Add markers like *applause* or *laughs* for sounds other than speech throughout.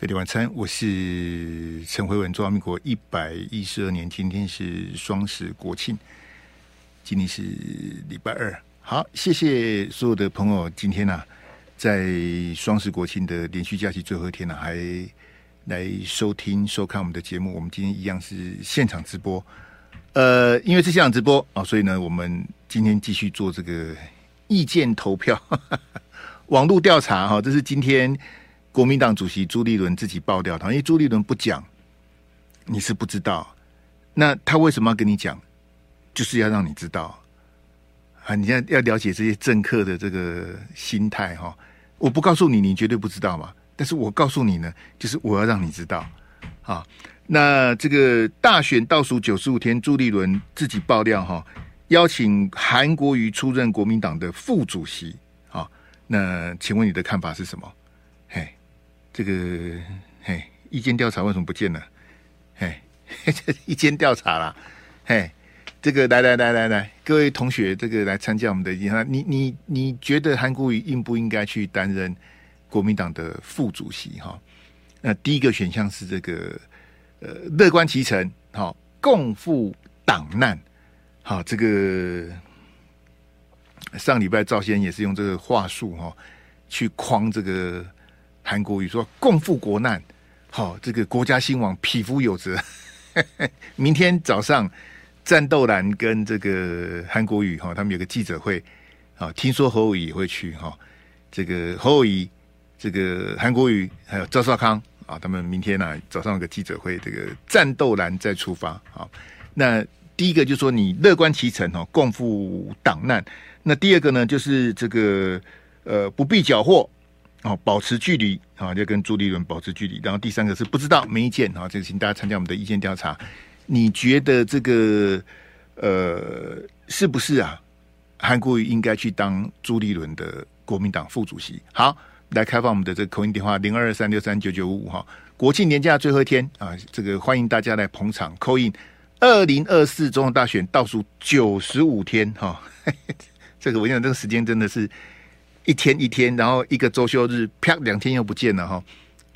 费力晚餐，我是陈辉文。中华民国一百一十二。年，今天是双十国庆，今天是礼拜二。好，谢谢所有的朋友，今天呢、啊，在双十国庆的连续假期最后一天呢、啊，还来收听收看我们的节目。我们今天一样是现场直播，呃，因为是现场直播啊，所以呢，我们今天继续做这个意见投票，哈哈网络调查哈，这是今天。国民党主席朱立伦自己爆料，他因为朱立伦不讲，你是不知道。那他为什么要跟你讲？就是要让你知道啊！你现在要了解这些政客的这个心态哈。我不告诉你，你绝对不知道嘛。但是我告诉你呢，就是我要让你知道啊。那这个大选倒数九十五天，朱立伦自己爆料哈，邀请韩国瑜出任国民党的副主席啊。那请问你的看法是什么？这个嘿，意见调查为什么不见了？嘿，*laughs* 意见调查啦，嘿，这个来来来来来，各位同学，这个来参加我们的意见。你你你觉得韩国瑜应不应该去担任国民党的副主席？哈，那第一个选项是这个呃，乐观其成，好，共赴党难，好，这个上礼拜赵先也是用这个话术哈，去框这个。韩国瑜说：“共赴国难，好，这个国家兴亡，匹夫有责。*laughs* 明天早上，战斗蓝跟这个韩国瑜哈，他们有个记者会，啊，听说侯友宜也会去哈。这个侯友宜，这个韩国瑜还有赵少康啊，他们明天呢、啊、早上有个记者会，这个战斗蓝再出发啊。那第一个就是说你乐观其成哈，共赴党难。那第二个呢，就是这个呃不必缴获。”哦，保持距离啊，要跟朱立伦保持距离。然后第三个是不知道没意见啊，这个请大家参加我们的意见调查。你觉得这个呃是不是啊？韩国瑜应该去当朱立伦的国民党副主席？好，来开放我们的这个口音电话零二二三六三九九五五哈。国庆年假最后一天啊，这个欢迎大家来捧场。口音二零二四总统大选倒数九十五天哈，*laughs* 这个我想这个时间真的是。一天一天，然后一个周休日，啪，两天又不见了哈，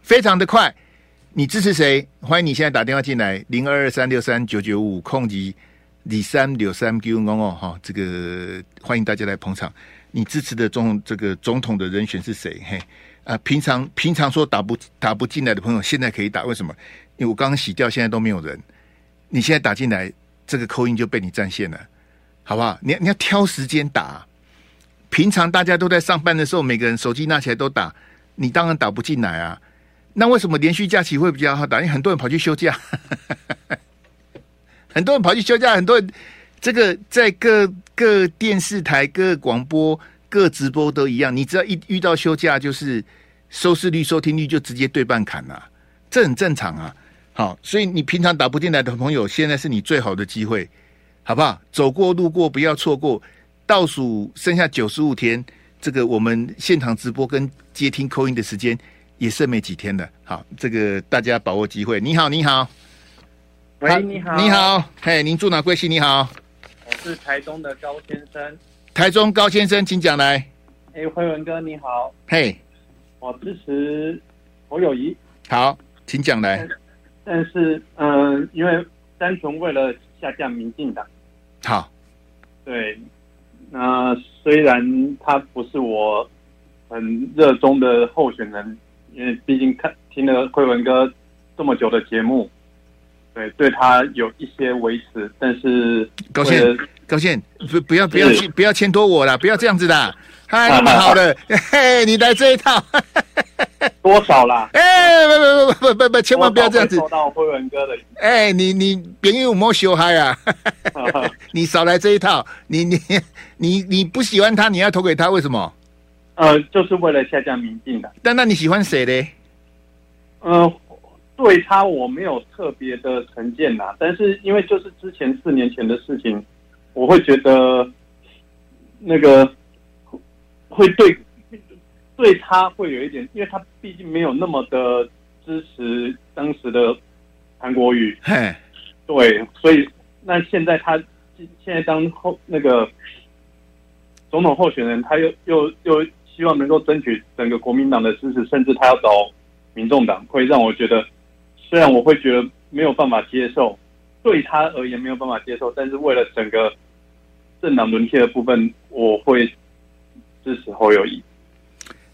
非常的快。你支持谁？欢迎你现在打电话进来，零二二三六三九九五空级李三六三九五哦哈，这个欢迎大家来捧场。你支持的总这个总统的人选是谁？嘿啊，平常平常说打不打不进来的朋友，现在可以打，为什么？因为我刚刚洗掉，现在都没有人。你现在打进来，这个扣音就被你占线了，好不好？你你要挑时间打。平常大家都在上班的时候，每个人手机拿起来都打，你当然打不进来啊。那为什么连续假期会比较好打？因为很多人跑去休假，*laughs* 很多人跑去休假，很多人这个在各各电视台、各广播、各直播都一样。你只要一遇到休假，就是收视率、收听率就直接对半砍了，这很正常啊。好，所以你平常打不进来的朋友，现在是你最好的机会，好不好？走过路过，不要错过。倒数剩下九十五天，这个我们现场直播跟接听 call in 的时间也剩没几天了。好，这个大家把握机会。你好，你好，喂，你好，你好，嘿，您住哪贵姓？你好，我是台中的高先生。台中高先生，请讲来。哎，辉文哥你好，嘿，我支持侯友谊。好，请讲来。但是，嗯、呃，因为单纯为了下降民进党。好，对。那虽然他不是我很热衷的候选人，因为毕竟看听了慧文哥这么久的节目，对对他有一些维持，但是高兴高兴不不要不要不要牵拖我了，不要这样子的，嗨，那么好的，嘿，你来这一套。多少啦？哎、欸，不不不不不不，千万不要这样子。收到辉文哥的。哎、欸，你你别因为我没修嗨啊！*laughs* 你少来这一套。你你你你不喜欢他，你要投给他，为什么？呃，就是为了下降民进的。但那你喜欢谁嘞？呃，对他我没有特别的成见呐，但是因为就是之前四年前的事情，我会觉得那个会对。对他会有一点，因为他毕竟没有那么的支持当时的韩国瑜，嘿，对，所以那现在他现在当后那个总统候选人，他又又又希望能够争取整个国民党的支持，甚至他要找民众党，会让我觉得，虽然我会觉得没有办法接受，对他而言没有办法接受，但是为了整个政党轮替的部分，我会支持侯友宜。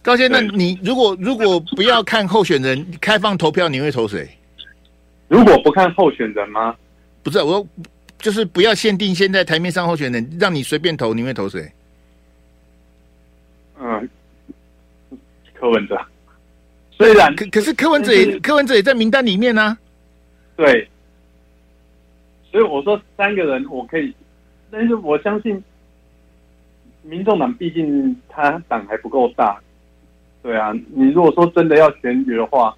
高先生，那你如果如果不要看候选人，开放投票，你会投谁？如果不看候选人吗？不是，我说就是不要限定现在台面上候选人，让你随便投，你会投谁？嗯，柯文哲。虽然可可是柯文哲也柯文哲也在名单里面呢、啊。对，所以我说三个人我可以，但是我相信，民众党毕竟他党还不够大。对啊，你如果说真的要选举的话，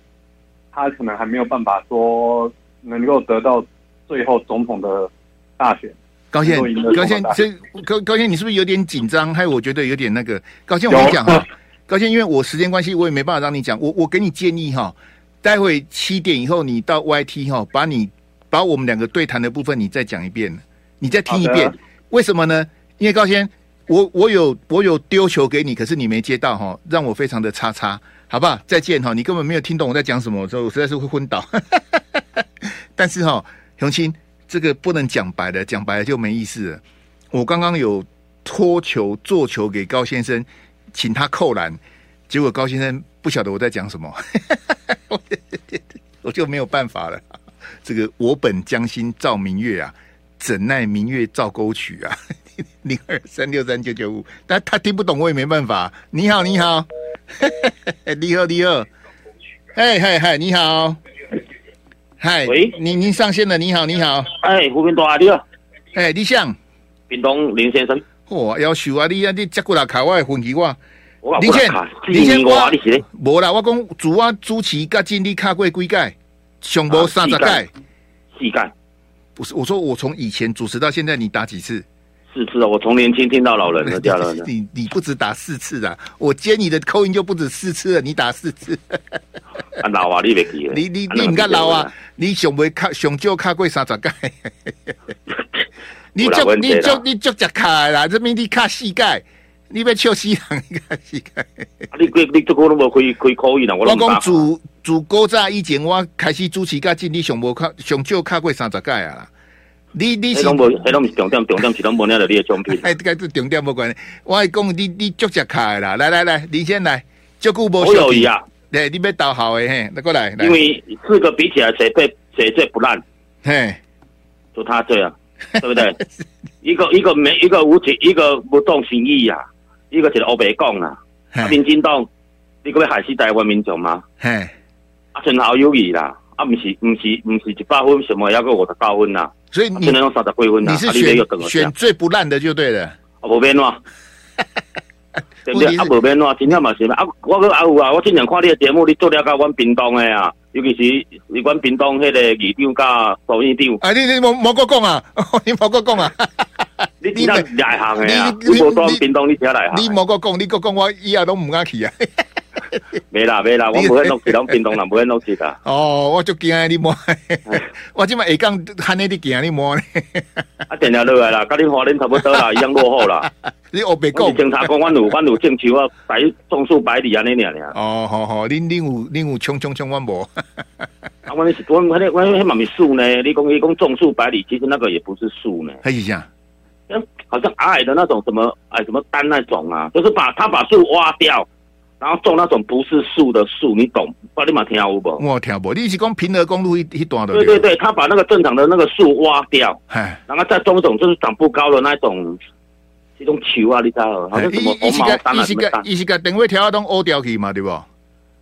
他可能还没有办法说能够得到最后总统的大选。高先高先这高高先，你是不是有点紧张？还有我觉得有点那个。高先，我跟你讲哈。高先，因为我时间关系，我也没办法让你讲。我我给你建议哈，待会七点以后你到 YT 哈，把你把我们两个对谈的部分你再讲一遍，你再听一遍。为什么呢？因为高先，我我有我有丢球给你，可是你没接到哈，让我非常的叉叉，好不好？再见哈，你根本没有听懂我在讲什么，我我实在是会昏倒。*laughs* 但是哈，雄青，这个不能讲白的，讲白了就没意思了。我刚刚有托球做球给高先生。请他扣篮，结果高先生不晓得我在讲什么，*laughs* 我就没有办法了。这个我本将心照明月啊，怎奈明月照沟渠啊。*laughs* 零二三六三九九五，但他听不懂，我也没办法。你好，你好，*laughs* 你好，你好，哎嗨嗨，你好，嗨，喂，您您上线了，你好，你好，哎，胡斌东啊，你好，哎，李想，屏东林先生。哇，要求啊！你啊，你接过来卡我的分歧我。林先，林先我，无啦，我讲主我主持甲经理卡过几届，上无三十届，四届。不是，我说我从以前主持到现在，你打几次？四次啊！我从年轻听到老人了，家人。*laughs* 你你不止打四次啊！我接你的扣音就不止四次了，你打四次。*laughs* 啊老啊，你别记了。*laughs* 你你你唔敢老啊！你上未卡上少卡过三十届。你足你足你足只卡啦！这边你卡四届，你要笑死人！你卡四届，你你你这个都无开开口音啦！我讲自自古早以前，我开始主持甲进，你上无卡上少卡过三十届啊啦！你你是，迄拢无，迄拢是重点，重点是拢无那个你的奖品。*laughs* 哎，这个重点无关系。我系讲你你足只卡啦！来来来，你先来，照顾无友谊啊！对，你要倒好诶嘿，来过来。因为四个比起来，谁最谁最不烂？嘿，就他最啊。对不对？*laughs* 一个一个没一个无情，一个不动情义呀，一个就是欧白讲啊。民进党，你可以害死台湾民众吗？嘿，啊，存好友谊啦，啊，毋是毋是毋是一百分，什么要个五十九分呐？所以你能用三十几分呐？你是选选最不烂的就对了。啊，无变喏，*laughs* 对不对？啊，无变喏，今天嘛是啊，我个啊有啊，我经常看你的节目，你做了个阮屏东的啊。尤其是你阮屏东迄个二长甲副议长，啊，你你莫莫个讲啊，*laughs* 你莫个讲啊，你你内行的啊，你无当屏东你只内行，你莫个讲，你个讲我以后都唔敢去啊，没 *laughs* 啦没啦，*laughs* 我唔会弄去，咱屏东人唔会弄去的。*laughs* 哦，我就惊你摸，我即摆下讲喊你啲惊你摸呢，啊，电下落来啦，甲你花莲差不多啦，一样落后啦。你我别讲，警察讲阮有阮有种树啊，百种树百里安尼尔尔。哦，好好，恁恁有恁有冲冲冲，阮无。啊，阮是阮阮迄阮迄嘛咪树呢？你讲你讲种树百里，其实那个也不是树呢。还是啥？好像矮矮的那种什么矮什么丹那种啊，就是把他把树挖掉，然后种那种不是树的树，你懂？不，你嘛听有无？我听无。你是讲平和公路一一段的？对对对，他把那个正常的那个树挖掉，然后再种一种就是长不高的那种。这种球啊，你知道？好像什么红毛丹啊，什么丹？伊是个电话条都乌掉去嘛，对不？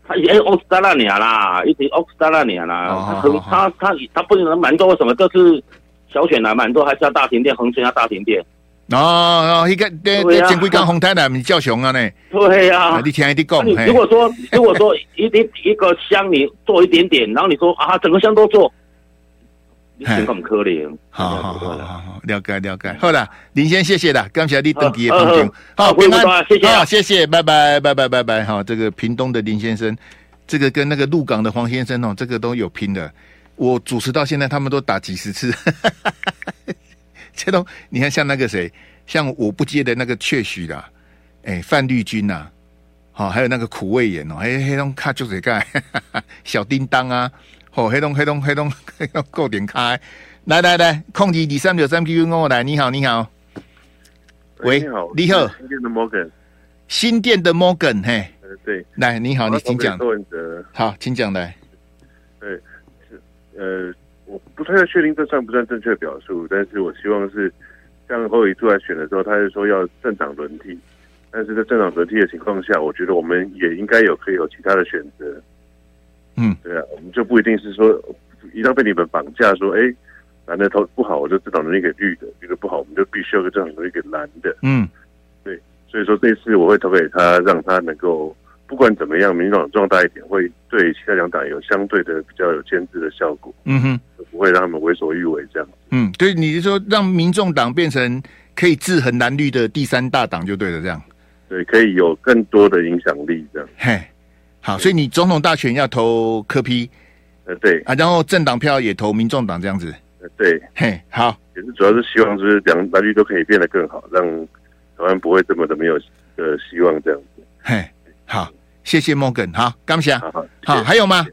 他也乌斯达那年啦，一直乌斯达那年啦。他他他不能蛮多，为什么？这次小选来蛮多，还是要大停电，恒春要大停电。哦哦，一个对对，前几天红太来不是叫熊啊呢？对呀，你听一点讲。如果说如果说 *laughs* 一一一个乡你做一点点，然后你说啊，整个乡都做。情况可怜，好好好好，了解了解，好了，林先谢谢了，感谢你登记的风景，好，平安，谢谢，好，谢谢，拜拜，拜拜，拜拜，好，这个屏东的林先生，这个跟那个鹿港的黄先生哦，这个都有拼的，我主持到现在，他们都打几十次，这都你看像那个谁，像我不接的那个确许啦，哎，范绿军呐，好、哦，还有那个苦味盐哦，黑黑龙卡就是盖小叮当啊，哦，黑龙黑龙黑龙黑龙够点开，来来来，控制第三九三 Q 跟我来，你好你好，喂，你好，你好，新店的 Morgan，新店的 Morgan，嘿，呃，对，来你好，你请讲，好，请讲来，对，是呃，我不太确定这算不算正确表述，但是我希望是像侯友宜出来选的时候，他是说要政党轮替。但是在政党轮替的情况下，我觉得我们也应该有可以有其他的选择。嗯，对啊，我们就不一定是说一旦被你们绑架，说哎，蓝的投不好，我就政党轮替给绿的；绿的不好，我们就必须要个政党轮替给蓝的。嗯，对，所以说这次我会投给他，让他能够不管怎么样，民进党壮大一点，会对其他两党有相对的比较有牵制的效果。嗯哼，不会让他们为所欲为这样。嗯，对，你是说让民众党变成可以制衡蓝绿的第三大党就对了，这样。对，可以有更多的影响力，这样。嘿，好，所以你总统大选要投柯批呃，对啊，然后政党票也投民众党这样子。呃，对，嘿，好，也是主要是希望就是两蓝绿都可以变得更好，让台湾不会这么的没有呃希望这样子。嘿，好，谢谢 Morgan，好，感谢，好，好，还有吗？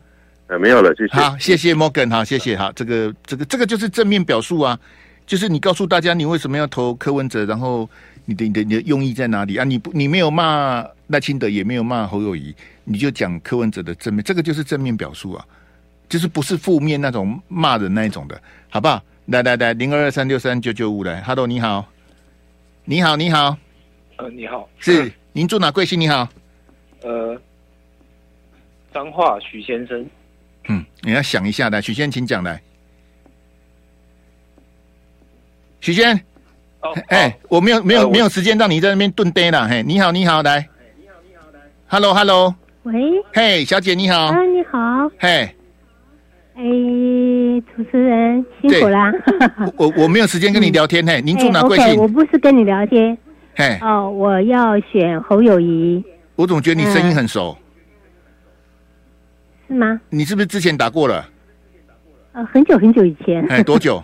呃，没有了，谢谢。好，谢谢 Morgan，好，谢谢，好，这个这个这个就是正面表述啊，就是你告诉大家你为什么要投柯文哲，然后。你的你的你的用意在哪里啊？你不你没有骂赖清德，也没有骂侯友谊，你就讲柯文哲的正面，这个就是正面表述啊，就是不是负面那种骂人那一种的，好不好？来来来，零二二三六三九九五来，Hello，你好，你好你好，呃，你好，是您住哪贵姓？你好，呃，彰化许先生，嗯，你要想一下的，许先请讲来，许先。哎、欸，我没有没有、呃、没有时间让你在那边蹲呆了。嘿，你好，你好，来，你好，你好，来，Hello，Hello，喂，嘿，小姐你好，啊，你好，嘿，哎，主持人辛苦啦。我我没有时间跟你聊天，嘿，*laughs* 您住哪贵姓？欸 okay, 我不是跟你聊天，嘿，哦，我要选侯友宜。我总觉得你声音很熟，是吗？你是不是之前打过了？呃，很久很久以前，哎，多久？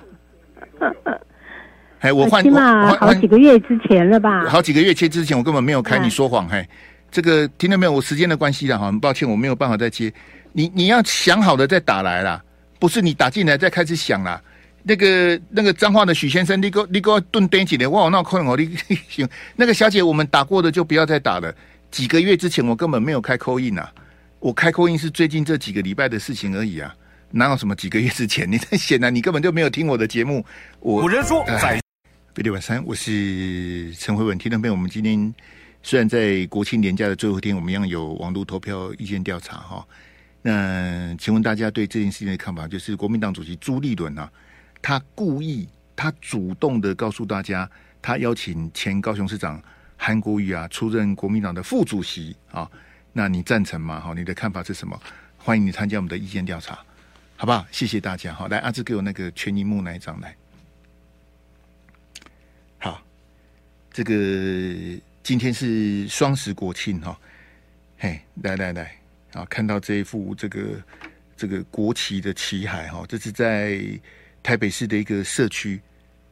*laughs* 哎，我换，起码好几个月之前了吧？好几个月前之前，我根本没有开，你说谎。嘿，这个听到没有？我时间的关系了哈，很抱歉，我没有办法再接。你你要想好了再打来啦，不是你打进来再开始想啦。那个那个脏话的许先生，你给我你给我蹲蹲几年，哇，那困我你行。*laughs* 那个小姐，我们打过的就不要再打了。几个月之前我根本没有开 call in 啊，我开 call in 是最近这几个礼拜的事情而已啊，哪有什么几个月之前？你显然你根本就没有听我的节目。我古人说在。北六晚三，我是陈慧文。听众朋友，我们今天虽然在国庆年假的最后一天，我们一样有网络投票意见调查哈。那请问大家对这件事情的看法？就是国民党主席朱立伦啊，他故意，他主动的告诉大家，他邀请前高雄市长韩国瑜啊出任国民党的副主席啊。那你赞成吗？哈，你的看法是什么？欢迎你参加我们的意见调查，好不好？谢谢大家。好，来阿志给我那个全萤幕那一张来。好这个今天是双十国庆哈，嘿，来来来，啊，看到这一幅这个这个国旗的旗海哈，这是在台北市的一个社区，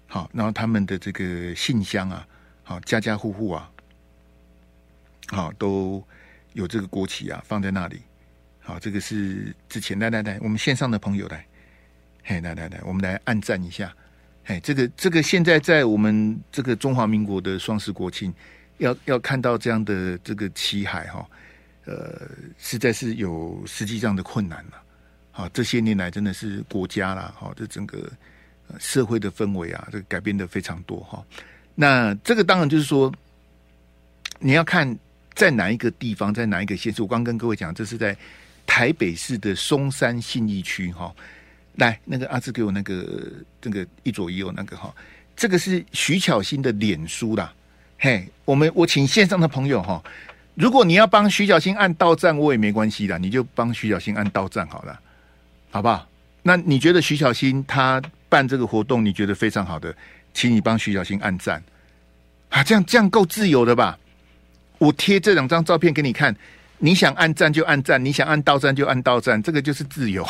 好，然后他们的这个信箱啊，好，家家户户啊，好，都有这个国旗啊放在那里，好，这个是之前来来来，我们线上的朋友来，嘿，来来来，我们来按赞一下。哎，这个这个现在在我们这个中华民国的双十国庆，要要看到这样的这个旗海哈，呃，实在是有实际上的困难了。好，这些年来真的是国家啦，好，这整个社会的氛围啊，这个改变的非常多哈。那这个当然就是说，你要看在哪一个地方，在哪一个县市。我刚跟各位讲，这是在台北市的松山信义区哈。来，那个阿志给我那个那个一左一右那个哈，这个是徐巧芯的脸书啦。嘿，我们我请线上的朋友哈，如果你要帮徐巧芯按到站，我也没关系的，你就帮徐巧芯按到站好了，好不好？那你觉得徐巧芯他办这个活动，你觉得非常好的，请你帮徐小新按赞啊，这样这样够自由的吧？我贴这两张照片给你看。你想按赞就按赞，你想按到赞就按到赞，这个就是自由。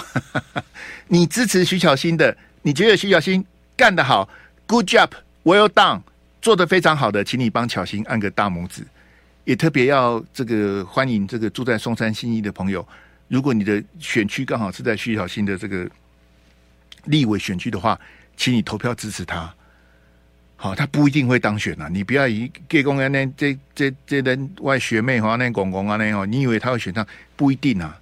*laughs* 你支持徐小新的，你觉得徐小新干得好，Good job，Well done，做得非常好的，请你帮巧芯按个大拇指。也特别要这个欢迎这个住在松山新义的朋友，如果你的选区刚好是在徐小新的这个立委选区的话，请你投票支持他。好，他不一定会当选呐，你不要以给公安那这这这人外学妹哈那公公啊那哦，你以为他会选上？不一定啊。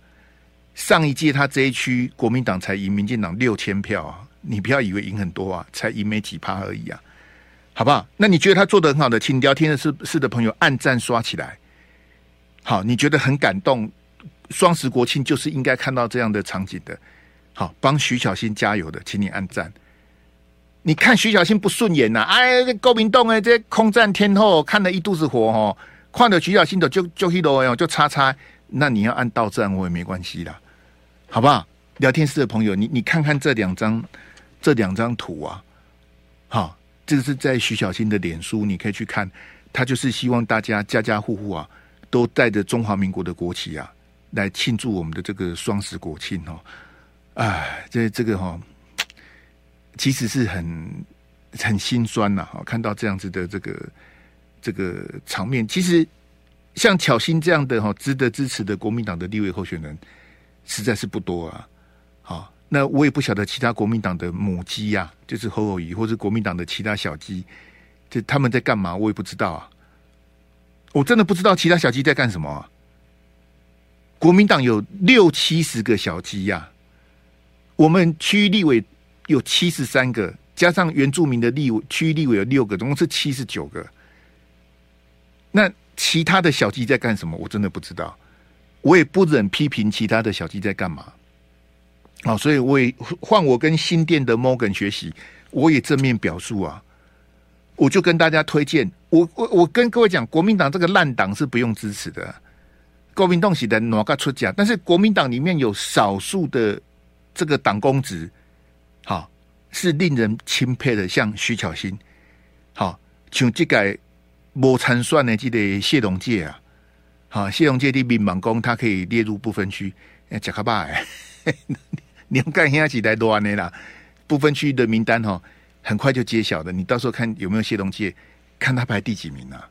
上一届他这一区国民党才赢民进党六千票啊，你不要以为赢很多啊，才赢没几趴而已啊。好不好？那你觉得他做得很好的，请聊天的是是的朋友按赞刷起来。好，你觉得很感动，双十国庆就是应该看到这样的场景的。好，帮徐小新加油的，请你按赞。你看徐小新不顺眼呐、啊？哎，国民党哎，这空战天后看了一肚子火哦，看到徐小新的就就一罗就叉叉。那你要按到站我也没关系啦，好不好？聊天室的朋友，你你看看这两张这两张图啊，好。这是在徐小新的脸书，你可以去看，他就是希望大家家家户户啊，都带着中华民国的国旗啊，来庆祝我们的这个双十国庆哦。哎，这这个哈、哦，其实是很很心酸呐、哈，看到这样子的这个这个场面，其实像巧芯这样的哈，值得支持的国民党的立委候选人，实在是不多啊。好。那我也不晓得其他国民党的母鸡呀、就是侯友宜，或者国民党的其他小鸡，这他们在干嘛？我也不知道啊。我真的不知道其他小鸡在干什么、啊。国民党有六七十个小鸡呀、我们区域立委有七十三个，加上原住民的立委区域立委有六个，总共是七十九个。那其他的小鸡在干什么？我真的不知道。我也不忍批评其他的小鸡在干嘛。好，所以我也换我跟新店的 Morgan 学习，我也正面表述啊，我就跟大家推荐，我我我跟各位讲，国民党这个烂党是不用支持的，国民党是的哪个出价？但是国民党里面有少数的这个党公职，好是令人钦佩的，像徐巧芯，好像这个无参算的这个谢龙介啊，好谢龙介的民盲公，他可以列入不分区，诶，贾克巴哎。你要看现在几台多安内啦，不分区的名单哈，很快就揭晓的。你到时候看有没有谢龙介，看他排第几名啊？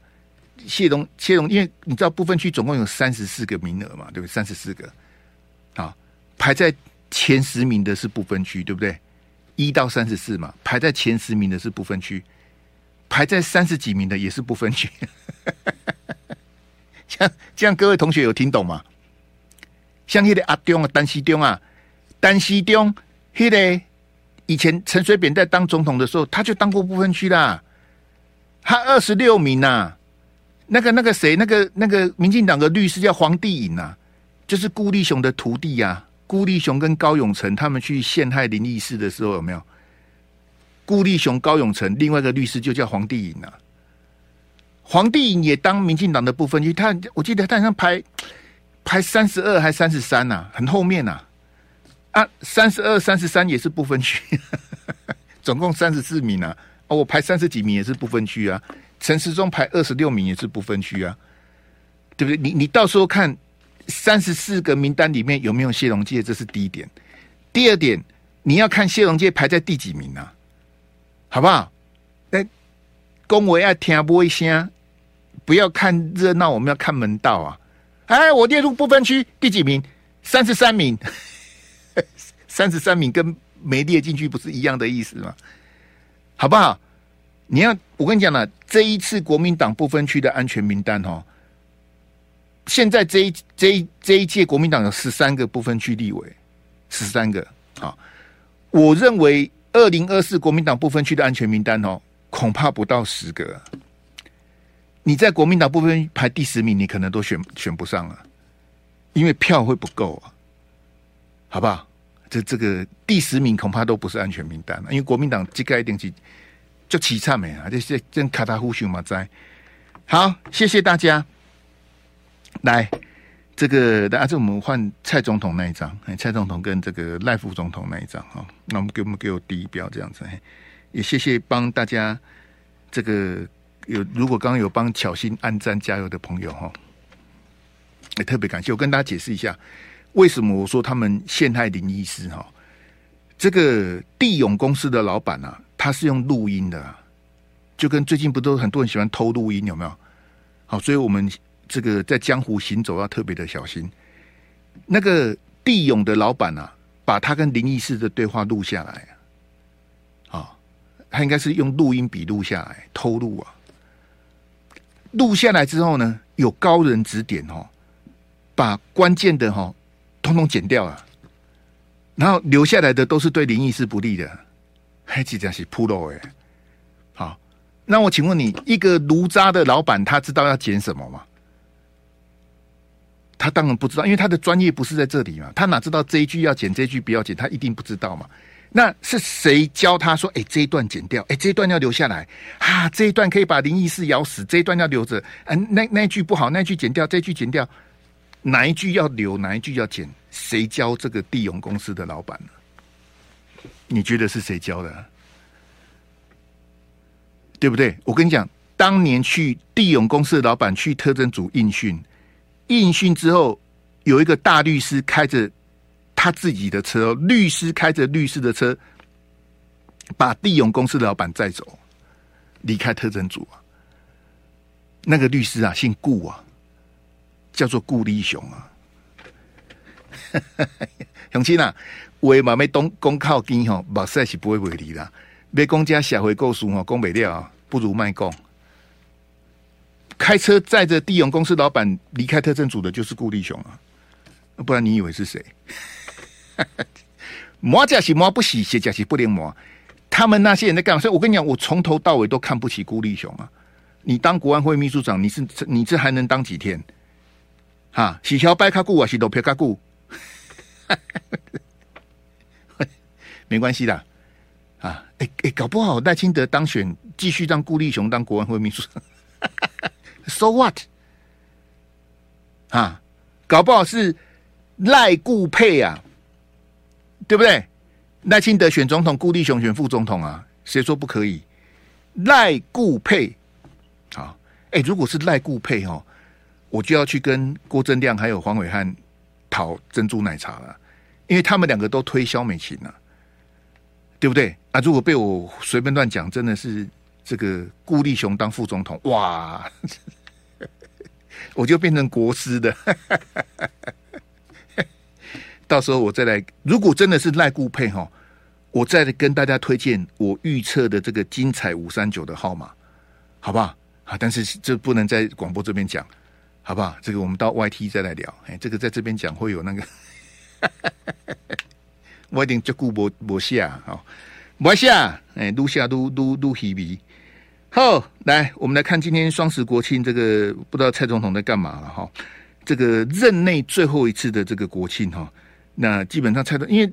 谢龙谢龙，因为你知道不分区总共有三十四个名额嘛，对不对？三十四个，好，排在前十名的是不分区，对不对？一到三十四嘛，排在前十名的是不分区，排在三十几名的也是不分区。这样这样，各位同学有听懂吗？像那个阿中啊，丹西中啊。丹西中，迄个以前陈水扁在当总统的时候，他就当过不分区啦。他二十六名呐、啊，那个那个谁，那个那个民进党的律师叫黄帝颖呐，就是顾立雄的徒弟呀、啊。顾立雄跟高永成他们去陷害林义士的时候，有没有？顾立雄、高永成，另外一个律师就叫黄帝颖啊。黄帝颖也当民进党的不分区，他我记得他好像排排三十二还三十三呐，很后面呐、啊。啊，三十二、三十三也是不分区，*laughs* 总共三十四名啊。哦，我排三十几名也是不分区啊。陈时中排二十六名也是不分区啊，对不对？你你到时候看三十四个名单里面有没有谢龙介，这是第一点。第二点，你要看谢龙介排在第几名啊，好不好？哎，恭维要听不一声，不要看热闹，我们要看门道啊。哎，我列入不分区第几名？三十三名。*laughs* 三十三名跟没列进去不是一样的意思吗？好不好？你要我跟你讲了，这一次国民党不分区的安全名单哈，现在这一这一这一届国民党有十三个不分区立委，十三个啊。我认为二零二四国民党不分区的安全名单哦，恐怕不到十个。你在国民党不分排第十名，你可能都选选不上了，因为票会不够啊。好不好？这这个第十名恐怕都不是安全名单了，因为国民党这个一定是就凄惨没啊！这些真卡塔呼熊嘛在。好，谢谢大家。来，这个大家，这我们换蔡总统那一张，哎蔡总统跟这个赖副总统那一张哈。那我们给我们给我第一标这样子，也谢谢帮大家这个有如果刚刚有帮巧心按赞加油的朋友哈，也特别感谢。我跟大家解释一下。为什么我说他们陷害林医师？哈，这个地勇公司的老板啊，他是用录音的，就跟最近不都很多人喜欢偷录音，有没有？好，所以我们这个在江湖行走要特别的小心。那个地勇的老板啊，把他跟林义士的对话录下来啊，啊，他应该是用录音笔录下来，偷录啊。录下来之后呢，有高人指点哦，把关键的哈、哦，通通剪掉了，然后留下来的都是对林义士不利的，还记得是铺路哎。好，那我请问你，一个炉渣的老板，他知道要剪什么吗？他当然不知道，因为他的专业不是在这里嘛，他哪知道这一句要剪，这一句不要剪，他一定不知道嘛。那是谁教他说？哎，这一段剪掉，哎，这一段要留下来啊！这一段可以把林义士咬死，这一段要留着。嗯、那那句不好，那句剪掉，这句剪掉，哪一句要留，哪一句要剪？谁教这个地勇公司的老板呢？你觉得是谁教的？对不对？我跟你讲，当年去地勇公司的老板去特侦组应讯，应讯之后，有一个大律师开着。他自己的车，律师开着律师的车，把地勇公司的老板载走，离开特侦组啊。那个律师啊，姓顾啊，叫做顾立雄啊。*laughs* 乡亲啊，为嘛要东公靠近吼，目屎是不会为你啦。要讲家社会故事吼，讲不了，不如卖讲。开车载着地勇公司老板离开特侦组的，就是顾立雄啊。不然你以为是谁？磨甲洗磨不洗，鞋甲洗不能磨。他们那些人在干嘛？所以我跟你讲，我从头到尾都看不起顾立雄啊！你当国安会秘书长，你是你这还能当几天？哈，洗条白卡固啊，洗头皮卡固，*laughs* 没关系的啊！哎、欸、哎、欸，搞不好赖清德当选，继续让顾立雄当国安会秘书长，So what？啊，搞不好是赖顾配啊！对不对？赖清德选总统，顾立雄选副总统啊？谁说不可以？赖顾配，好，哎，如果是赖顾配哦，我就要去跟郭正亮还有黄伟汉讨珍珠奶茶了，因为他们两个都推萧美琴啊，对不对？啊，如果被我随便乱讲，真的是这个顾立雄当副总统，哇，我就变成国师的。*laughs* 到时候我再来，如果真的是赖顾配哈，我再来跟大家推荐我预测的这个精彩五三九的号码，好不好？啊，但是这不能在广播这边讲，好不好？这个我们到 YT 再来聊。哎，这个在这边讲会有那个，*laughs* 我一定就顾不不下好，不下哎，录下录录录稀微。好，来我们来看今天双十国庆，这个不知道蔡总统在干嘛了哈？这个任内最后一次的这个国庆哈。那基本上蔡总，因为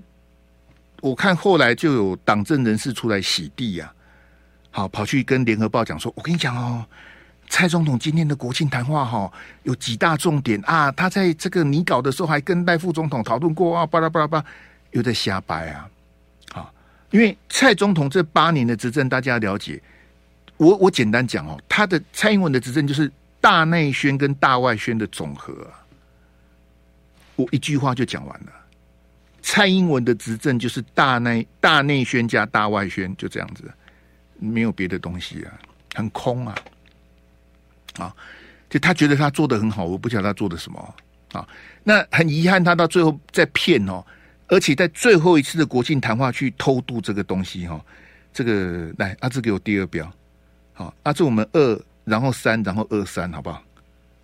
我看后来就有党政人士出来洗地呀、啊，好跑去跟联合报讲说，我跟你讲哦，蔡总统今天的国庆谈话哈，有几大重点啊，他在这个拟稿的时候还跟赖副总统讨论过啊，巴拉巴拉巴拉，有在瞎掰啊，好，因为蔡总统这八年的执政，大家了解，我我简单讲哦，他的蔡英文的执政就是大内宣跟大外宣的总和，我一句话就讲完了。蔡英文的执政就是大内大内宣加大外宣，就这样子，没有别的东西啊，很空啊，啊，就他觉得他做的很好，我不晓得他做的什么啊。那很遗憾，他到最后在骗哦，而且在最后一次的国庆谈话去偷渡这个东西哈。这个来，阿志给我第二标，好，阿志我们二，然后三，然后二三，好不好？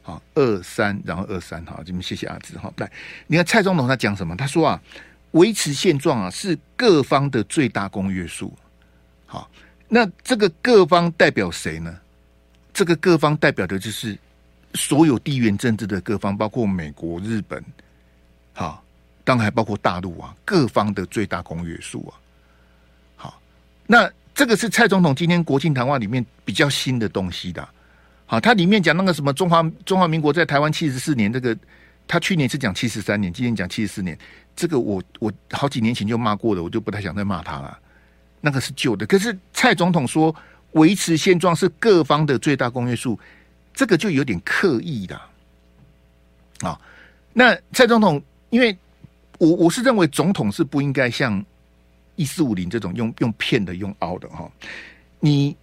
好，二三，然后二三，好，这边谢谢阿志哈。来，你看蔡总统他讲什么？他说啊。维持现状啊，是各方的最大公约数。好，那这个各方代表谁呢？这个各方代表的就是所有地缘政治的各方，包括美国、日本，好，当然还包括大陆啊，各方的最大公约数啊。好，那这个是蔡总统今天国庆谈话里面比较新的东西的。好，他里面讲那个什么中华中华民国在台湾七十四年，这个他去年是讲七十三年，今年讲七十四年。这个我我好几年前就骂过了，我就不太想再骂他了。那个是旧的，可是蔡总统说维持现状是各方的最大公约数，这个就有点刻意的啊。那蔡总统，因为我我是认为总统是不应该像一四五零这种用用骗的、用凹的哈。你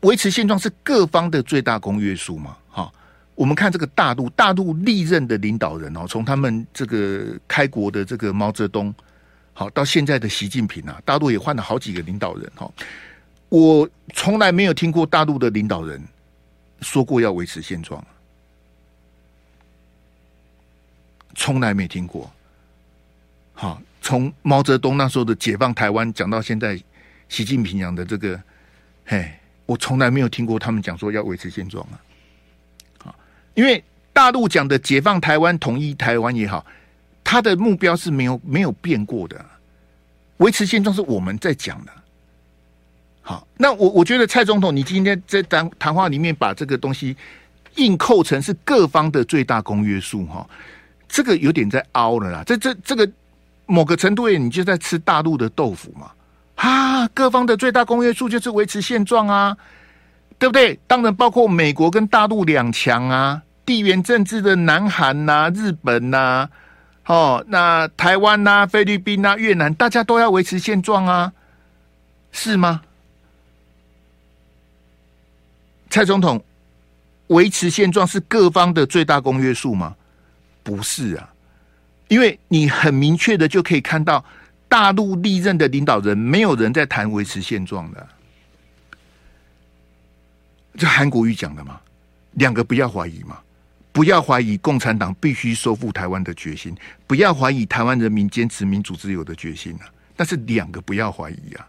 维持现状是各方的最大公约数嘛？哈，我们看这个大陆，大陆历任的领导人哦，从他们这个开国的这个毛泽东，好到现在的习近平啊，大陆也换了好几个领导人哈。我从来没有听过大陆的领导人说过要维持现状，从来没听过。好，从毛泽东那时候的解放台湾讲到现在，习近平讲的这个，嘿，我从来没有听过他们讲说要维持现状啊。好，因为大陆讲的解放台湾、统一台湾也好，他的目标是没有没有变过的。维持现状是我们在讲的。好，那我我觉得蔡总统，你今天在谈谈话里面把这个东西硬扣成是各方的最大公约数，哈，这个有点在凹了啦。这这这个。某个程度也，你就在吃大陆的豆腐嘛？啊，各方的最大公约数就是维持现状啊，对不对？当然包括美国跟大陆两强啊，地缘政治的南韩呐、日本呐、哦，那台湾呐、菲律宾呐、越南，大家都要维持现状啊，是吗？蔡总统，维持现状是各方的最大公约数吗？不是啊。因为你很明确的就可以看到，大陆历任的领导人没有人在谈维持现状的，这韩国瑜讲的嘛，两个不要怀疑嘛，不要怀疑共产党必须收复台湾的决心，不要怀疑台湾人民坚持民主自由的决心啊，但是两个不要怀疑啊，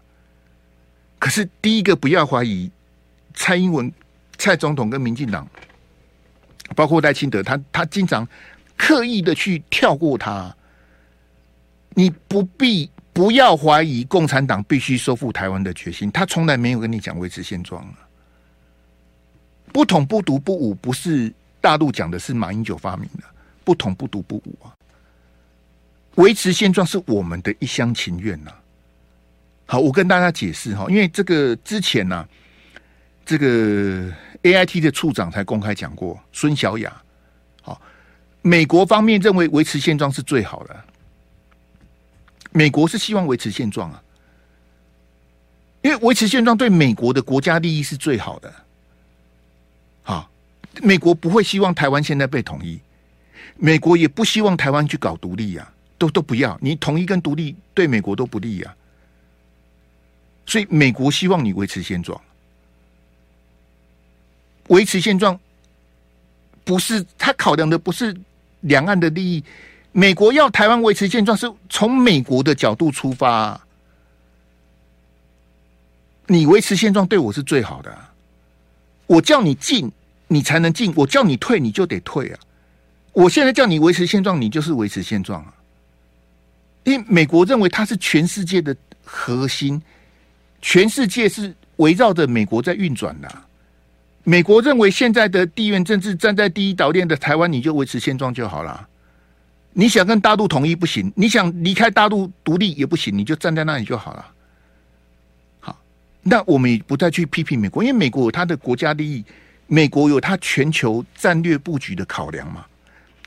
可是第一个不要怀疑，蔡英文、蔡总统跟民进党，包括赖清德，他他经常。刻意的去跳过它，你不必不要怀疑共产党必须收复台湾的决心。他从来没有跟你讲维持现状啊。不统不独不武不是大陆讲的，是马英九发明的。不统不独不武啊，维持现状是我们的一厢情愿呐。好，我跟大家解释哈，因为这个之前呢，这个 AIT 的处长才公开讲过，孙小雅。美国方面认为维持现状是最好的，美国是希望维持现状啊，因为维持现状对美国的国家利益是最好的。好，美国不会希望台湾现在被统一，美国也不希望台湾去搞独立呀，都都不要，你统一跟独立对美国都不利呀，所以美国希望你维持现状，维持现状不是他考量的不是。两岸的利益，美国要台湾维持现状，是从美国的角度出发。你维持现状对我是最好的啊。我叫你进，你才能进；我叫你退，你就得退啊。我现在叫你维持现状，你就是维持现状啊。因为美国认为它是全世界的核心，全世界是围绕着美国在运转的。美国认为现在的地缘政治站在第一岛链的台湾，你就维持现状就好了。你想跟大陆统一不行，你想离开大陆独立也不行，你就站在那里就好了。好，那我们也不再去批评美国，因为美国有它的国家利益，美国有它全球战略布局的考量嘛。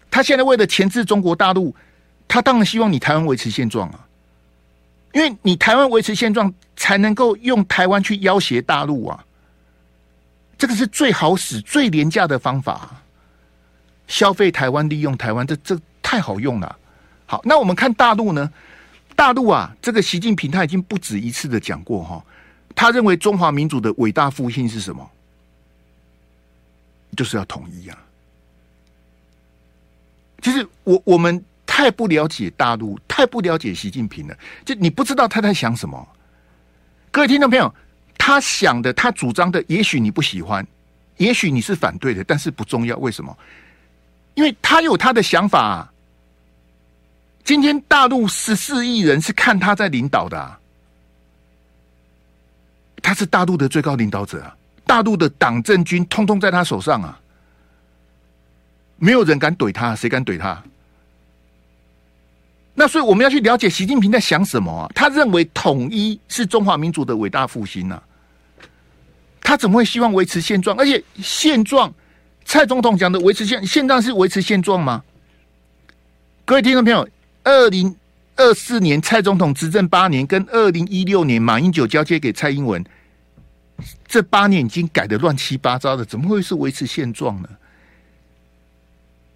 他现在为了钳制中国大陆，他当然希望你台湾维持现状啊，因为你台湾维持现状，才能够用台湾去要挟大陆啊。这个是最好使、最廉价的方法，消费台湾、利用台湾，这这太好用了。好，那我们看大陆呢？大陆啊，这个习近平他已经不止一次的讲过哈，他认为中华民族的伟大复兴是什么？就是要统一啊。其实我我们太不了解大陆，太不了解习近平了，就你不知道他在想什么。各位听众朋友。他想的，他主张的，也许你不喜欢，也许你是反对的，但是不重要。为什么？因为他有他的想法。今天大陆十四亿人是看他在领导的啊，他是大陆的最高领导者，大陆的党政军通通在他手上啊，没有人敢怼他，谁敢怼他？那所以我们要去了解习近平在想什么啊？他认为统一是中华民族的伟大复兴啊。他怎么会希望维持现状？而且现状，蔡总统讲的维持现现状是维持现状吗？各位听众朋友，二零二四年蔡总统执政八年，跟二零一六年马英九交接给蔡英文，这八年已经改得乱七八糟的，怎么会是维持现状呢？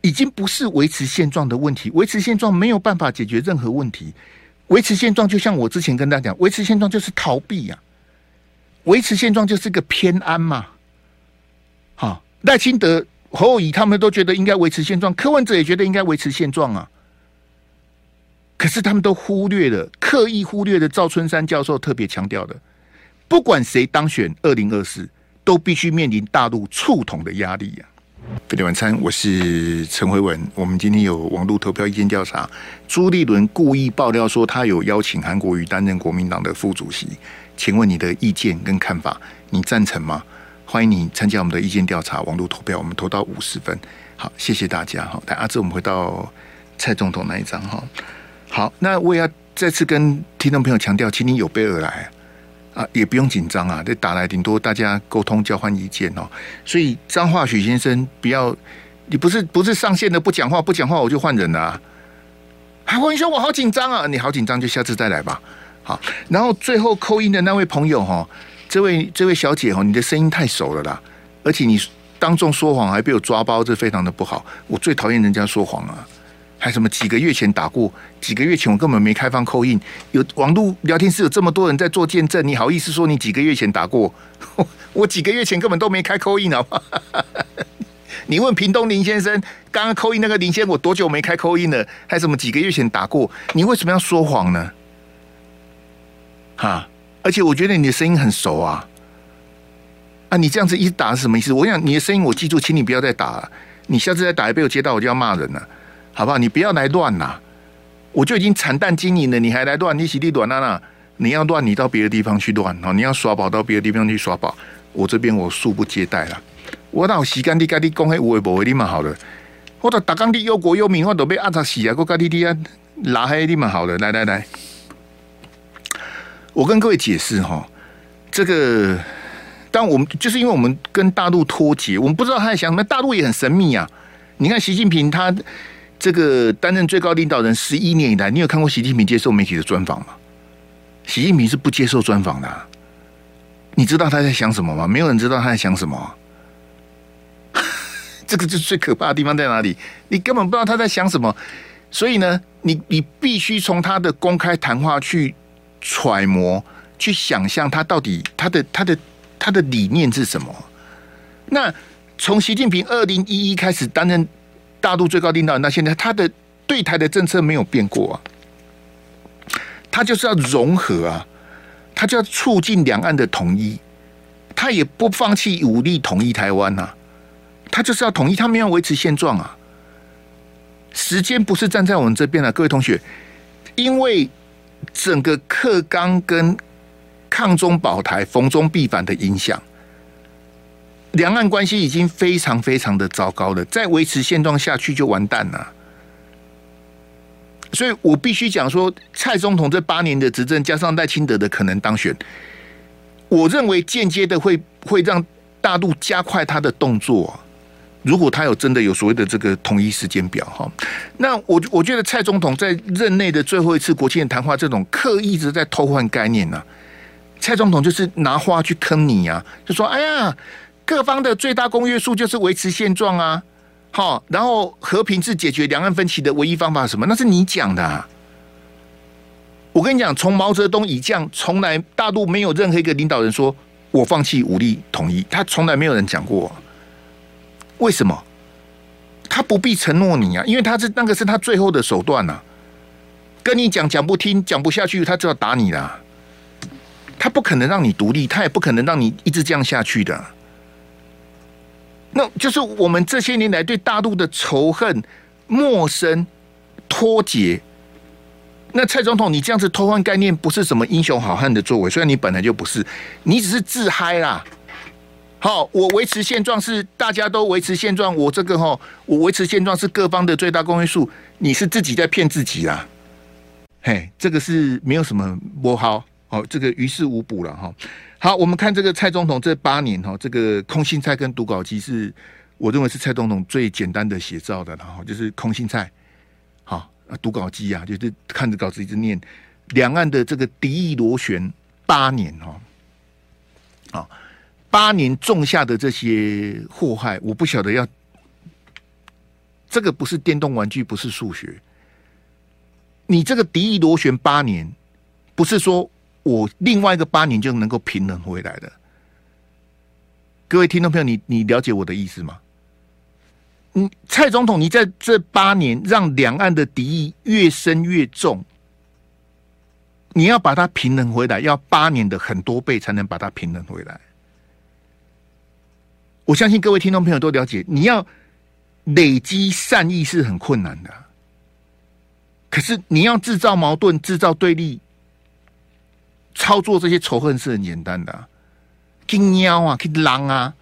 已经不是维持现状的问题，维持现状没有办法解决任何问题。维持现状就像我之前跟大家讲，维持现状就是逃避呀、维持现状就是个偏安嘛。好，赖清德、侯友宜他们都觉得应该维持现状，柯文哲也觉得应该维持现状啊。可是他们都忽略了，刻意忽略了赵春山教授特别强调的，不管谁当选二零二四，都必须面临大陆触统的压力呀、啊。飞碟晚餐，我是陈辉文。我们今天有网络投票意见调查，朱立伦故意爆料说他有邀请韩国瑜担任国民党的副主席，请问你的意见跟看法，你赞成吗？欢迎你参加我们的意见调查网络投票，我们投到五十分。好，谢谢大家哈。来，阿志，我们回到蔡总统那一张哈。好，那我也要再次跟听众朋友强调，请你有备而来。啊，也不用紧张啊，这打来顶多大家沟通交换意见哦。所以张化许先生，不要，你不是不是上线的不讲话，不讲话我就换人了啊。还文兄，我好紧张啊！你好紧张，就下次再来吧。好，然后最后扣音的那位朋友哈，这位这位小姐哈，你的声音太熟了啦，而且你当众说谎还被我抓包，这非常的不好。我最讨厌人家说谎啊。还什么几个月前打过？几个月前我根本没开放扣音有网络聊天室有这么多人在做见证，你好意思说你几个月前打过？*laughs* 我几个月前根本都没开 call in 好不好？*laughs* 你问屏东林先生，刚刚扣音那个林先生，我多久没开扣音了？还什么几个月前打过？你为什么要说谎呢？哈！而且我觉得你的声音很熟啊！啊，你这样子一打是什么意思？我想你的声音我记住，请你不要再打了。你下次再打一被我接到，我就要骂人了。好不好？你不要来乱呐！我就已经惨淡经营了，你还来乱？你洗地乱啦啦！你要乱，你到别的地方去乱哦！你要耍宝，到别的地方去耍宝。我这边我恕不接待了。我到时间你跟你讲黑有诶无诶，你蛮好的。我到大港地忧国忧民，我都被阿杂死啊！我跟你啲啊拉黑你蛮好的。来来来，我跟各位解释哈，这个，但我们就是因为我们跟大陆脱节，我们不知道他在想什么。大陆也很神秘啊！你看习近平他。这个担任最高领导人十一年以来，你有看过习近平接受媒体的专访吗？习近平是不接受专访的。你知道他在想什么吗？没有人知道他在想什么。*laughs* 这个就是最可怕的地方在哪里？你根本不知道他在想什么。所以呢，你你必须从他的公开谈话去揣摩、去想象他到底他的他的他的理念是什么。那从习近平二零一一开始担任。大陆最高领导人，那现在他的对台的政策没有变过啊，他就是要融合啊，他就要促进两岸的统一，他也不放弃武力统一台湾呐，他就是要统一，他没有维持现状啊。时间不是站在我们这边了，各位同学，因为整个课纲跟抗中保台、逢中必反的影响。两岸关系已经非常非常的糟糕了，再维持现状下去就完蛋了。所以我必须讲说，蔡总统这八年的执政，加上赖清德的可能当选，我认为间接的会会让大陆加快他的动作。如果他有真的有所谓的这个统一时间表哈，那我我觉得蔡总统在任内的最后一次国庆谈话，这种刻意一直在偷换概念呢。蔡总统就是拿话去坑你呀，就说：“哎呀。”各方的最大公约数就是维持现状啊，好，然后和平是解决两岸分歧的唯一方法，什么？那是你讲的啊。我跟你讲，从毛泽东以降，从来大陆没有任何一个领导人说我放弃武力统一，他从来没有人讲过。为什么？他不必承诺你啊，因为他是那个是他最后的手段呐。跟你讲讲不听，讲不下去，他就要打你啦。他不可能让你独立，他也不可能让你一直这样下去的。那就是我们这些年来对大陆的仇恨、陌生、脱节。那蔡总统，你这样子偷换概念，不是什么英雄好汉的作为。虽然你本来就不是，你只是自嗨啦。好，我维持现状是大家都维持现状，我这个哈，我维持现状是各方的最大公约数。你是自己在骗自己啦。嘿，这个是没有什么不好，哦，这个于事无补了哈。好，我们看这个蔡总统这八年哈，这个空心菜跟读稿机是我认为是蔡总统最简单的写照的，然后就是空心菜，好啊，读稿机啊，就是看着稿子一直念，两岸的这个敌意螺旋八年哈，啊，八年种下的这些祸害，我不晓得要这个不是电动玩具，不是数学。你这个敌意螺旋八年，不是说我另外一个八年就能够平衡回来的。各位听众朋友，你你了解我的意思吗？嗯，蔡总统，你在这八年让两岸的敌意越深越重，你要把它平衡回来，要八年的很多倍才能把它平衡回来。我相信各位听众朋友都了解，你要累积善意是很困难的，可是你要制造矛盾、制造对立、操作这些仇恨是很简单的。去喵啊，去狼啊，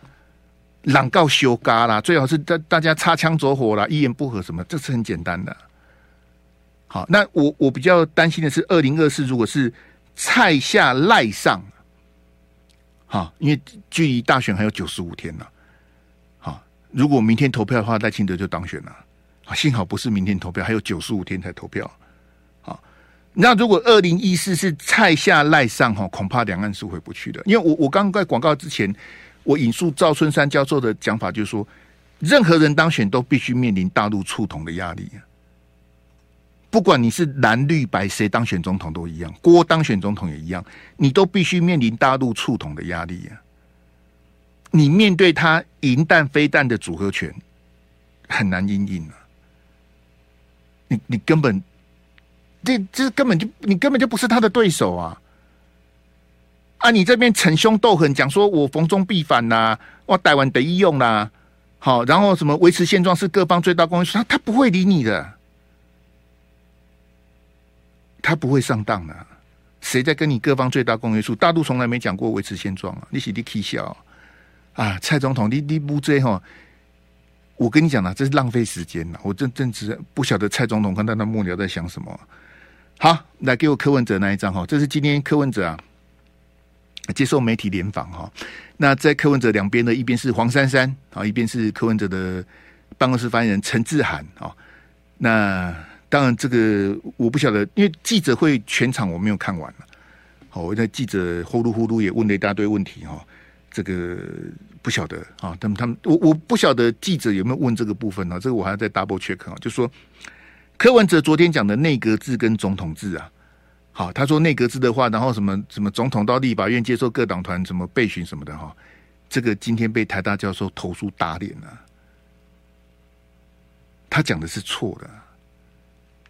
狼告羞嘎啦，最好是大大家擦枪走火啦，一言不合什么，这是很简单的。好，那我我比较担心的是，二零二四如果是菜下赖上，哈，因为距离大选还有九十五天呢。好，如果明天投票的话，赖清德就当选了。幸好不是明天投票，还有九十五天才投票。好那如果二零一四是蔡下赖上哈，恐怕两岸是回不去的。因为我我刚在广告之前，我引述赵春山教授的讲法，就是说，任何人当选都必须面临大陆触统的压力。不管你是蓝绿白谁当选总统都一样，郭当选总统也一样，你都必须面临大陆促统的压力啊！你面对他银弹飞弹的组合拳，很难应应啊！你你根本。这这根本就你根本就不是他的对手啊！啊，你这边逞凶斗狠，讲说我逢中必反呐、啊，我台湾得意用啦、好，然后什么维持现状是各方最大公约，他他不会理你的，他不会上当的。谁在跟你各方最大公约数？大陆从来没讲过维持现状啊！你是你起笑啊！蔡总统，你你不追哈？我跟你讲了，这是浪费时间了。我真真是不晓得蔡总统跟他的幕僚在想什么。好，来给我柯文哲那一张哈，这是今天柯文哲啊接受媒体联访哈。那在柯文哲两边的一边是黄珊珊啊，一边是柯文哲的办公室发言人陈志涵啊。那当然这个我不晓得，因为记者会全场我没有看完。好，我在记者呼噜呼噜也问了一大堆问题哈，这个不晓得啊，他们他们我我不晓得记者有没有问这个部分呢？这个我还要再 double check 啊，就说。柯文哲昨天讲的内阁制跟总统制啊，好，他说内阁制的话，然后什么什么总统到立法院接受各党团什么备询什么的哈，这个今天被台大教授投诉打脸了。他讲的是错的，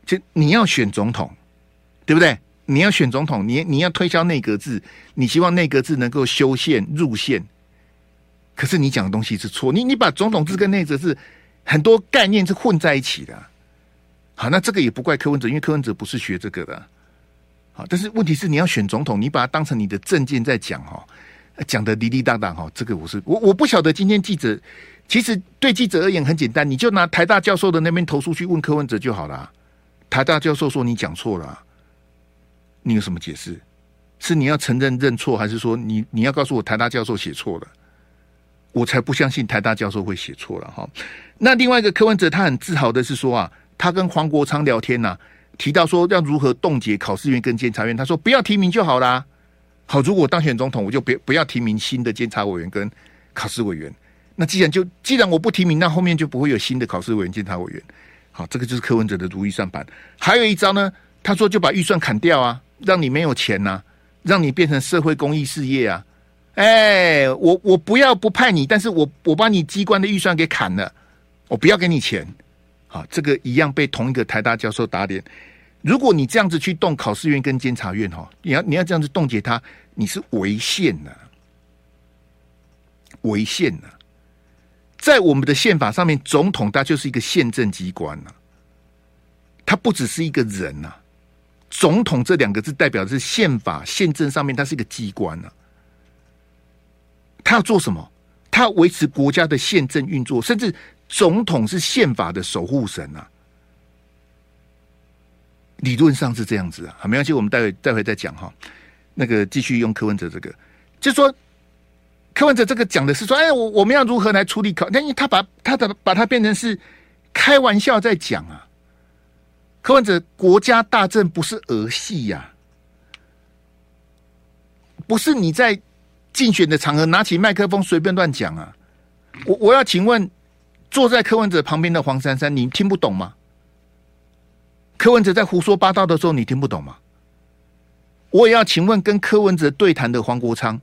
就你要选总统，对不对？你要选总统，你你要推销内阁制，你希望内阁制能够修宪入宪，可是你讲的东西是错，你你把总统制跟内阁制很多概念是混在一起的。好，那这个也不怪柯文哲，因为柯文哲不是学这个的。好，但是问题是你要选总统，你把它当成你的政见在讲哈，讲的滴滴答答哈，这个我是我我不晓得今天记者其实对记者而言很简单，你就拿台大教授的那边投诉去问柯文哲就好了。台大教授说你讲错了，你有什么解释？是你要承认认错，还是说你你要告诉我台大教授写错了？我才不相信台大教授会写错了哈。那另外一个柯文哲他很自豪的是说啊。他跟黄国昌聊天呐、提到说要如何冻结考试院跟监察院，他说不要提名就好啦。好，如果当选总统，我就别不要提名新的监察委员跟考试委员。那既然就既然我不提名，那后面就不会有新的考试委员、监察委员。好，这个就是柯文哲的如意算盘。还有一招呢，他说就把预算砍掉啊，让你没有钱呐、让你变成社会公益事业啊。哎，我我不要不派你，但是我我把你机关的预算给砍了，我不要给你钱。好，这个一样被同一个台大教授打脸。如果你这样子去动考试院跟监察院，哈，你要你要这样子冻结他，你是违宪的，违宪的。在我们的宪法上面，总统他就是一个宪政机关呐，他不只是一个人呐。总统这两个字代表的是宪法宪政上面，他是一个机关呐。他要做什么？他要维持国家的宪政运作，甚至。总统是宪法的守护神啊，理论上是这样子啊。没关系，我们待会待会再讲哈。那个继续用柯文哲这个，就说柯文哲这个讲的是说，哎，我我们要如何来处理考？但因为他把他的把它变成是开玩笑在讲啊。柯文哲，国家大政不是儿戏呀，不是你在竞选的场合拿起麦克风随便乱讲啊。我我要请问。坐在柯文哲旁边的黄珊珊，你听不懂吗？柯文哲在胡说八道的时候，你听不懂吗？我也要请问，跟柯文哲对谈的黄国昌，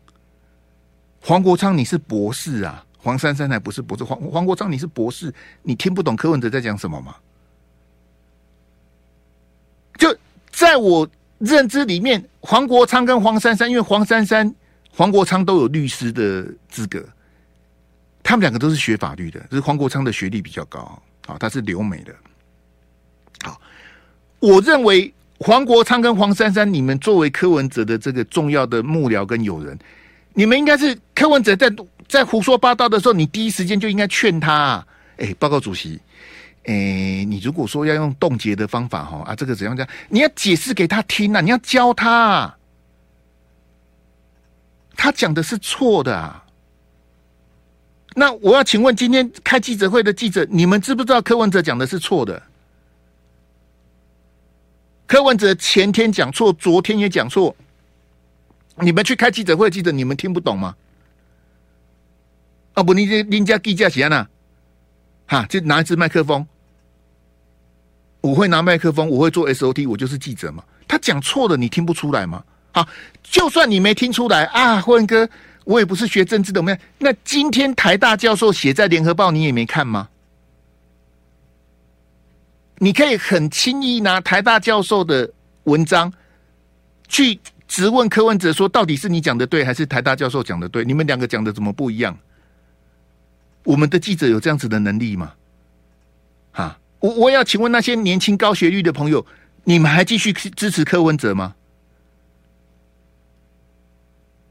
黄国昌你是博士啊，黄珊珊还不是博士，黄黄国昌你是博士，你听不懂柯文哲在讲什么吗？就在我认知里面，黄国昌跟黄珊珊，因为黄珊珊、黄国昌都有律师的资格。他们两个都是学法律的，就是黄国昌的学历比较高，啊，他是留美的。好，我认为黄国昌跟黄珊珊，你们作为柯文哲的这个重要的幕僚跟友人，你们应该是柯文哲在在胡说八道的时候，你第一时间就应该劝他啊。哎，报告主席，哎，你如果说要用冻结的方法，哈啊，这个怎样讲？你要解释给他听啊，你要教他啊，他讲的是错的啊。那我要请问，今天开记者会的记者，你们知不知道柯文哲讲的是错的？柯文哲前天讲错，昨天也讲错。你们去开记者会记者，你们听不懂吗？啊不，你这林家记者写呢？哈，就拿一支麦克风，我会拿麦克风，我会做 SOT，我就是记者嘛。他讲错了，你听不出来吗？好，就算你没听出来啊，霍文哥。我也不是学政治的，没有。那今天台大教授写在联合报，你也没看吗？你可以很轻易拿台大教授的文章去质问柯文哲，说到底是你讲的对，还是台大教授讲的对？你们两个讲的怎么不一样？我们的记者有这样子的能力吗？哈，我我要请问那些年轻高学历的朋友，你们还继续支持柯文哲吗？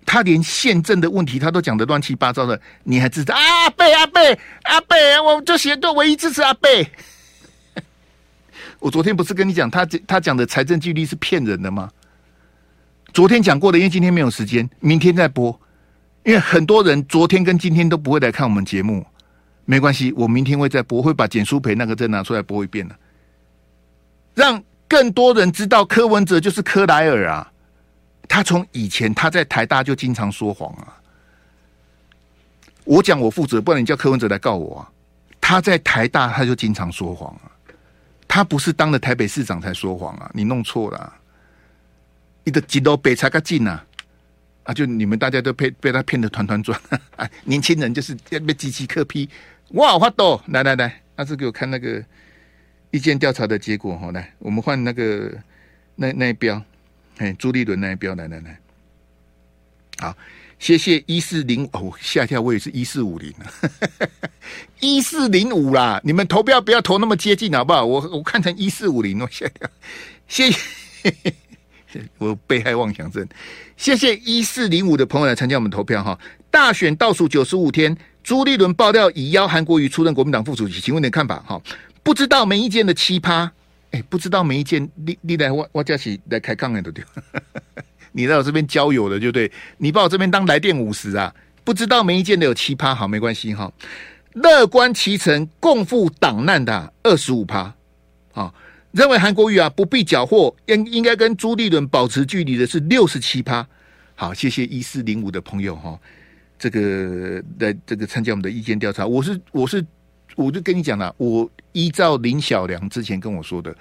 他连宪政的问题他都讲得乱七八糟的，你还知道啊？阿贝阿贝阿贝，我就写对，唯一支持阿贝。*laughs* 我昨天不是跟你讲，他他讲的财政纪律是骗人的吗？昨天讲过的，因为今天没有时间，明天再播。因为很多人昨天跟今天都不会来看我们节目，没关系，我明天会再播，会把简书培那个再拿出来播一遍的，让更多人知道柯文哲就是柯莱尔啊。他从以前他在台大就经常说谎啊！我讲我负责，不然你叫柯文哲来告我啊！他在台大他就经常说谎啊！他不是当了台北市长才说谎啊！你弄错了，你的几多北才个进啊！啊，就你们大家都被被他骗得团团转啊！*laughs* 年轻人就是要被机器克批哇！花豆来来来，阿志给我看那个意见调查的结果哈！来，我们换那个那那一标。哎，朱立伦那一标，来来来，好，谢谢一四零哦，吓一跳，我也是一四五零，*laughs* 一四零五啦，你们投票不要投那么接近好不好？我我看成一四五零哦，吓一跳，谢谢，*laughs* 我被害妄想症，谢谢一四零五的朋友来参加我们投票哈。大选倒数九十五天，朱立伦爆料已邀韩国瑜出任国民党副主席，请问你的看法哈？不知道没意见的奇葩。哎，不知道没意见，你你来我我家起来开杠的都对，*laughs* 你在我这边交友的就对，你把我这边当来电五十啊？不知道没意见的有奇葩，好没关系哈。乐观其成，共赴党难的二十五趴，好，认为韩国瑜啊不必缴获，应应该跟朱立伦保持距离的是六十七趴。好，谢谢一四零五的朋友哈，这个来这个参加我们的意见调查，我是我是。我就跟你讲了，我依照林小良之前跟我说的，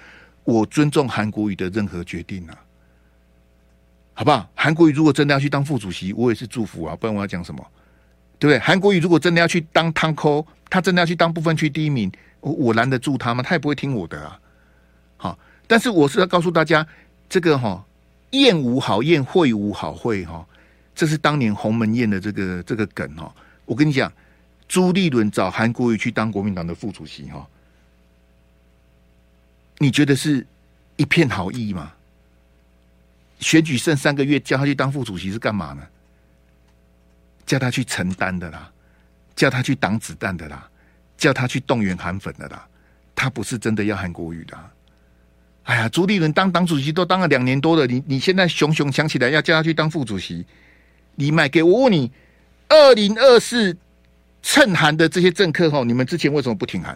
我尊重韩国瑜的任何决定啊，好不好？韩国瑜如果真的要去当副主席，我也是祝福啊，不然我要讲什么？对不对？韩国瑜如果真的要去当汤扣，他真的要去当部分区第一名，我我拦得住他吗？他也不会听我的啊。但是我是要告诉大家，这个哈宴无好宴，会无好会哈，这是当年鸿门宴的这个这个梗哦。我跟你讲。朱立伦找韩国瑜去当国民党的副主席，哈，你觉得是一片好意吗？选举剩三个月，叫他去当副主席是干嘛呢？叫他去承担的啦，叫他去挡子弹的啦，叫他去动员韩粉的啦，他不是真的要韩国瑜的。哎呀，朱立伦当党主席都当了两年多了，你你现在熊熊想起来要叫他去当副主席，你买给我问你，二零二四。趁寒的这些政客哈，你们之前为什么不挺寒？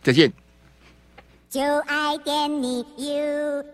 再见。就爱给你 UFO